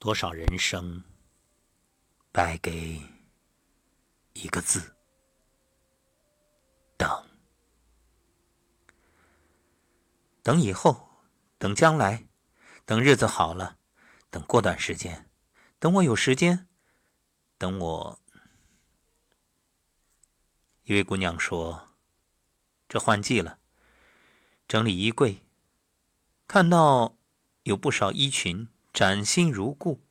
多少人生败给一个字——等。等以后，等将来，等日子好了，等过段时间，等我有时间，等我。一位姑娘说：“这换季了，整理衣柜，看到有不少衣裙。”崭新如故，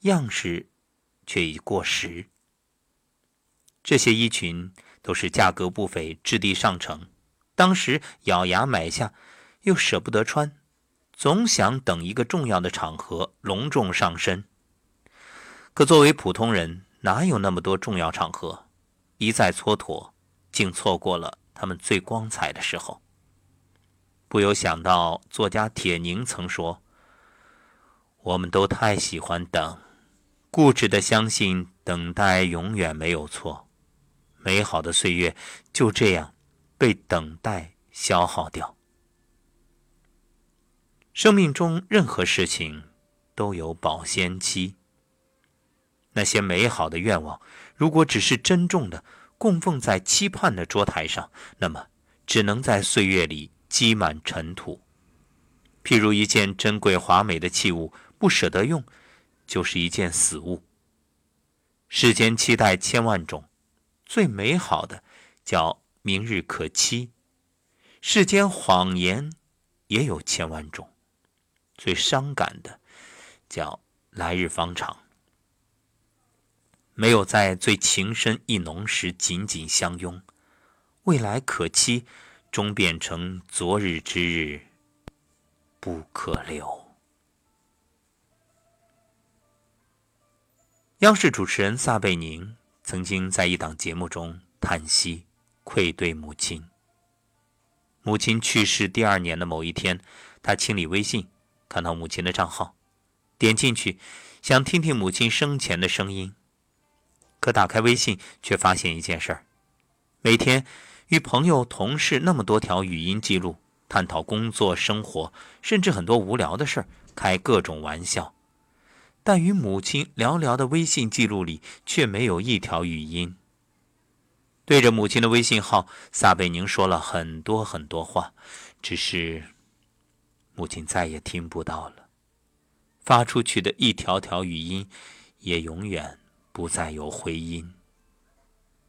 样式却已过时。这些衣裙都是价格不菲、质地上乘，当时咬牙买下，又舍不得穿，总想等一个重要的场合隆重上身。可作为普通人，哪有那么多重要场合？一再蹉跎，竟错过了他们最光彩的时候。不由想到作家铁凝曾说。我们都太喜欢等，固执的相信等待永远没有错，美好的岁月就这样被等待消耗掉。生命中任何事情都有保鲜期。那些美好的愿望，如果只是珍重的供奉在期盼的桌台上，那么只能在岁月里积满尘土。譬如一件珍贵华美的器物。不舍得用，就是一件死物。世间期待千万种，最美好的叫明日可期；世间谎言也有千万种，最伤感的叫来日方长。没有在最情深意浓时紧紧相拥，未来可期，终变成昨日之日不可留。央视主持人撒贝宁曾经在一档节目中叹息、愧对母亲。母亲去世第二年的某一天，他清理微信，看到母亲的账号，点进去，想听听母亲生前的声音。可打开微信，却发现一件事儿：每天与朋友、同事那么多条语音记录，探讨工作、生活，甚至很多无聊的事儿，开各种玩笑。但与母亲寥寥的微信记录里，却没有一条语音。对着母亲的微信号，撒贝宁说了很多很多话，只是母亲再也听不到了。发出去的一条条语音，也永远不再有回音。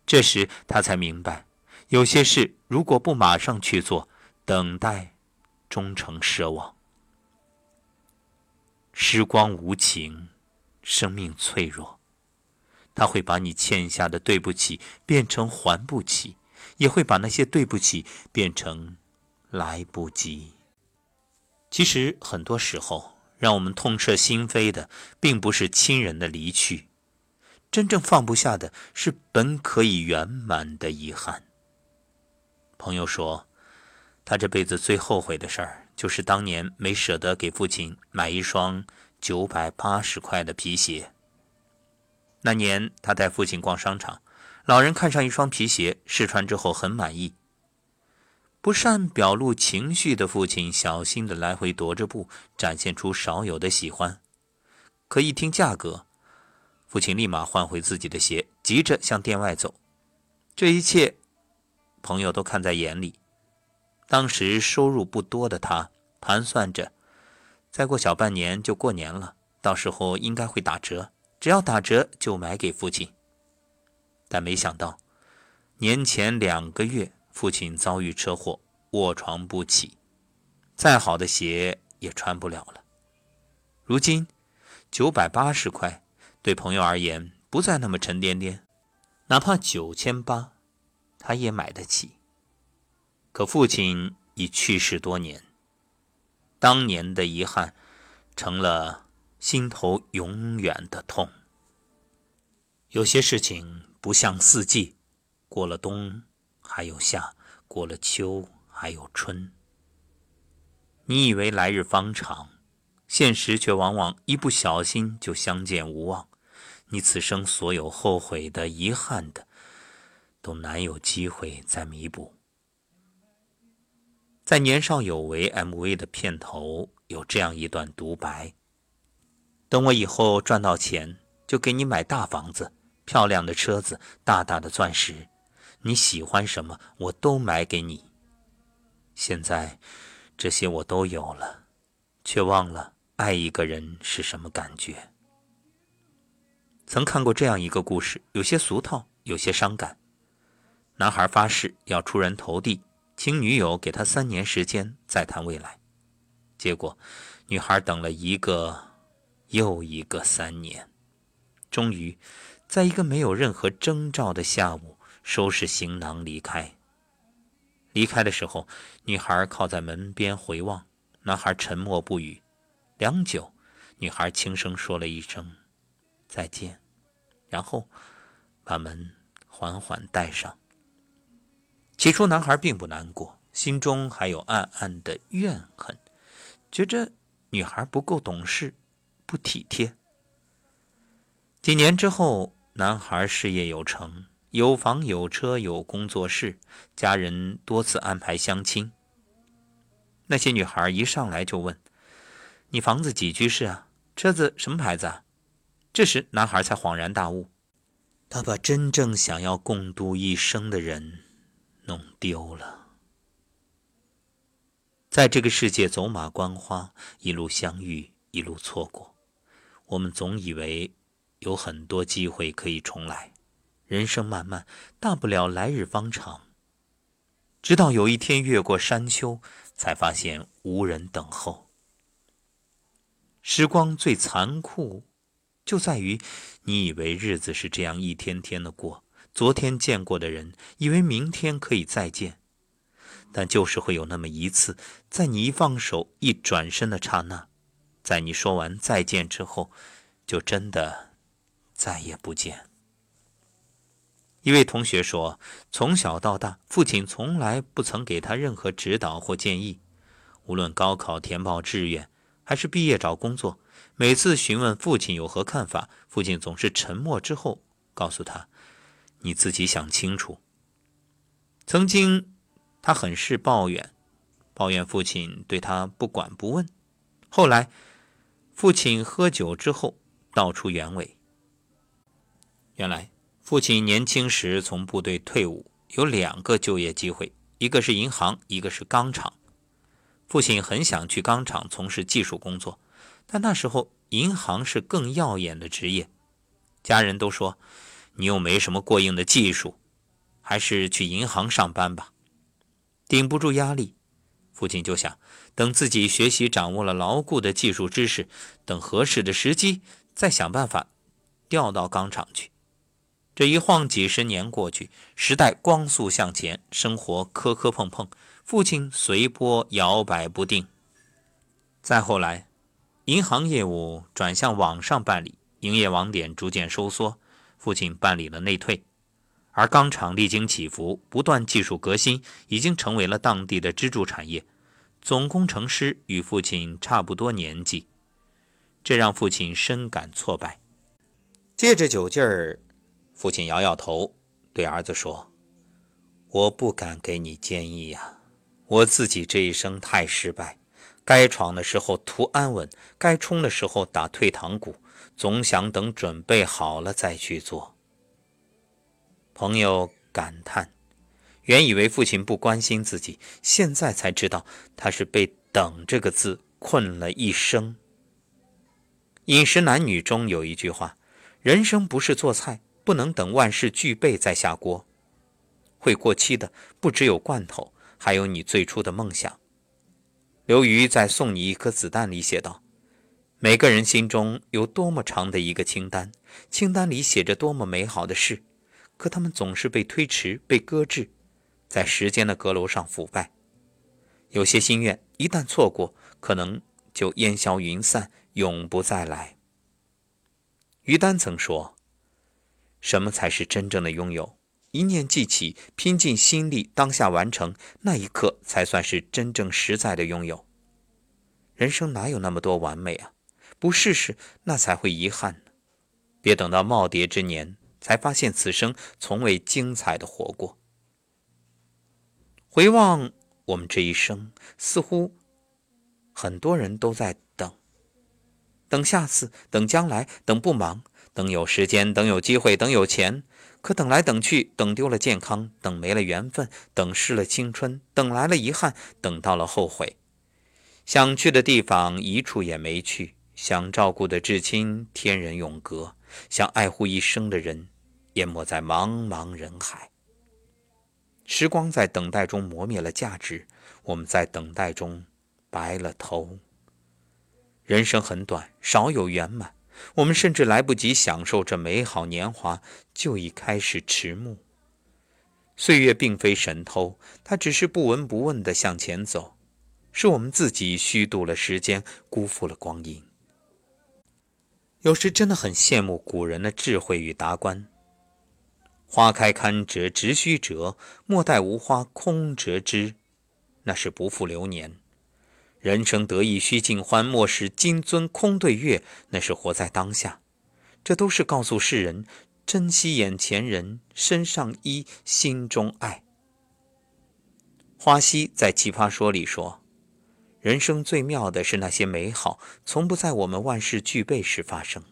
这时他才明白，有些事如果不马上去做，等待终成奢望。时光无情，生命脆弱，他会把你欠下的对不起变成还不起，也会把那些对不起变成来不及。其实很多时候，让我们痛彻心扉的，并不是亲人的离去，真正放不下的是本可以圆满的遗憾。朋友说，他这辈子最后悔的事儿。就是当年没舍得给父亲买一双九百八十块的皮鞋。那年他带父亲逛商场，老人看上一双皮鞋，试穿之后很满意。不善表露情绪的父亲小心的来回踱着步，展现出少有的喜欢。可一听价格，父亲立马换回自己的鞋，急着向店外走。这一切，朋友都看在眼里。当时收入不多的他盘算着，再过小半年就过年了，到时候应该会打折，只要打折就买给父亲。但没想到，年前两个月父亲遭遇车祸，卧床不起，再好的鞋也穿不了了。如今，九百八十块对朋友而言不再那么沉甸甸，哪怕九千八，他也买得起。可父亲已去世多年，当年的遗憾成了心头永远的痛。有些事情不像四季，过了冬还有夏，过了秋还有春。你以为来日方长，现实却往往一不小心就相见无望。你此生所有后悔的、遗憾的，都难有机会再弥补。在《年少有为》MV 的片头有这样一段独白：“等我以后赚到钱，就给你买大房子、漂亮的车子、大大的钻石，你喜欢什么我都买给你。现在这些我都有了，却忘了爱一个人是什么感觉。曾看过这样一个故事，有些俗套，有些伤感。男孩发誓要出人头地，请女友给他三年时间再谈未来。结果，女孩等了一个又一个三年，终于，在一个没有任何征兆的下午，收拾行囊离开。离开的时候，女孩靠在门边回望，男孩沉默不语。良久，女孩轻声说了一声再见，然后把门缓缓带上。起初，男孩并不难过，心中还有暗暗的怨恨，觉着女孩不够懂事，不体贴。几年之后，男孩事业有成，有房有车有工作室，家人多次安排相亲。那些女孩一上来就问：“你房子几居室啊？车子什么牌子啊？”这时，男孩才恍然大悟，他把真正想要共度一生的人。弄丢了，在这个世界走马观花，一路相遇，一路错过。我们总以为有很多机会可以重来，人生漫漫，大不了来日方长。直到有一天越过山丘，才发现无人等候。时光最残酷，就在于你以为日子是这样一天天的过。昨天见过的人，以为明天可以再见，但就是会有那么一次，在你一放手、一转身的刹那，在你说完再见之后，就真的再也不见。一位同学说，从小到大，父亲从来不曾给他任何指导或建议，无论高考填报志愿，还是毕业找工作，每次询问父亲有何看法，父亲总是沉默之后告诉他。你自己想清楚。曾经，他很是抱怨，抱怨父亲对他不管不问。后来，父亲喝酒之后道出原委。原来，父亲年轻时从部队退伍，有两个就业机会，一个是银行，一个是钢厂。父亲很想去钢厂从事技术工作，但那时候银行是更耀眼的职业，家人都说。你又没什么过硬的技术，还是去银行上班吧。顶不住压力，父亲就想等自己学习掌握了牢固的技术知识，等合适的时机再想办法调到钢厂去。这一晃几十年过去，时代光速向前，生活磕磕碰碰，父亲随波摇摆不定。再后来，银行业务转向网上办理，营业网点逐渐收缩。父亲办理了内退，而钢厂历经起伏，不断技术革新，已经成为了当地的支柱产业。总工程师与父亲差不多年纪，这让父亲深感挫败。借着酒劲儿，父亲摇摇头，对儿子说：“我不敢给你建议呀，我自己这一生太失败，该闯的时候图安稳，该冲的时候打退堂鼓。”总想等准备好了再去做。朋友感叹：“原以为父亲不关心自己，现在才知道他是被‘等’这个字困了一生。”《饮食男女》中有一句话：“人生不是做菜，不能等万事俱备再下锅。会过期的不只有罐头，还有你最初的梦想。”刘瑜在《送你一颗子弹》里写道。每个人心中有多么长的一个清单，清单里写着多么美好的事，可他们总是被推迟、被搁置，在时间的阁楼上腐败。有些心愿一旦错过，可能就烟消云散，永不再来。于丹曾说：“什么才是真正的拥有？一念记起，拼尽心力，当下完成，那一刻才算是真正实在的拥有。人生哪有那么多完美啊？”不试试，那才会遗憾呢。别等到耄耋之年，才发现此生从未精彩的活过。回望我们这一生，似乎很多人都在等，等下次，等将来，等不忙，等有时间，等有机会，等有钱。可等来等去，等丢了健康，等没了缘分，等失了青春，等来了遗憾，等到了后悔。想去的地方一处也没去，想照顾的至亲天人永隔，想爱护一生的人淹没在茫茫人海。时光在等待中磨灭了价值，我们在等待中白了头。人生很短，少有圆满。我们甚至来不及享受这美好年华，就已开始迟暮。岁月并非神偷，它只是不闻不问地向前走，是我们自己虚度了时间，辜负了光阴。有时真的很羡慕古人的智慧与达观。花开堪折直须折，莫待无花空折枝，那是不负流年。人生得意须尽欢，莫使金樽空对月。那是活在当下，这都是告诉世人珍惜眼前人，身上衣，心中爱。花溪在《奇葩说》里说：“人生最妙的是那些美好，从不在我们万事俱备时发生。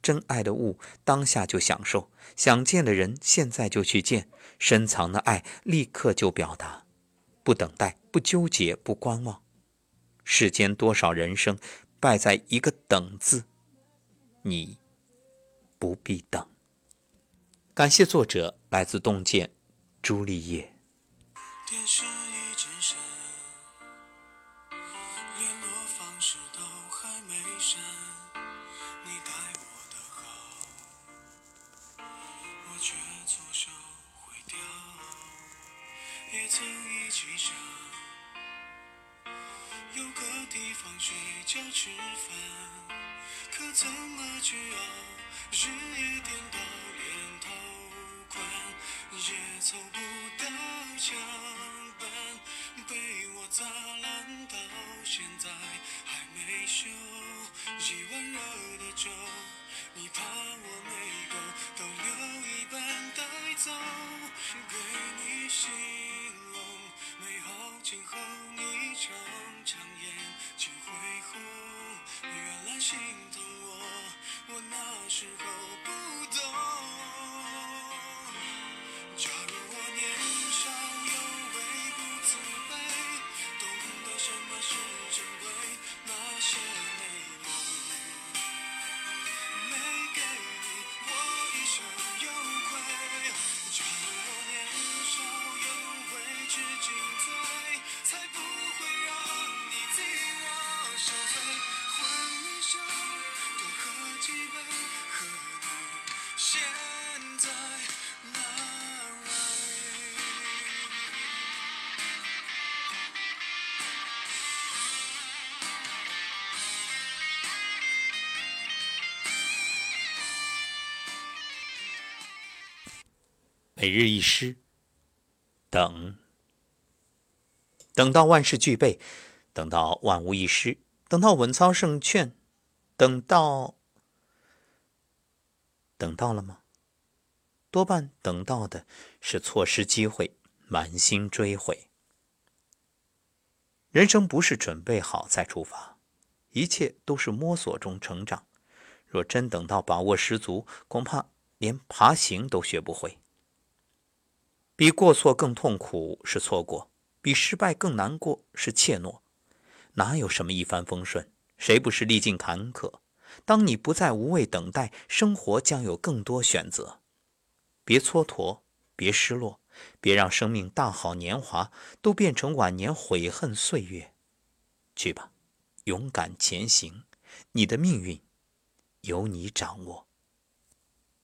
真爱的物，当下就享受；想见的人，现在就去见；深藏的爱，立刻就表达。不等待，不纠结，不观望。”世间多少人生败在一个“等”字，你不必等。感谢作者，来自洞见，朱丽叶。事都还没删，你待我的好，我却错手毁掉。也曾一起想，有个地方睡觉吃饭，可怎么去熬？日夜颠倒连。那时候不懂。每日一诗，等，等到万事俱备，等到万无一失，等到稳操胜券，等到，等到了吗？多半等到的是错失机会，满心追悔。人生不是准备好再出发，一切都是摸索中成长。若真等到把握十足，恐怕连爬行都学不会。比过错更痛苦是错过，比失败更难过是怯懦。哪有什么一帆风顺？谁不是历尽坎坷？当你不再无谓等待，生活将有更多选择。别蹉跎，别失落，别让生命大好年华都变成晚年悔恨岁月。去吧，勇敢前行，你的命运由你掌握。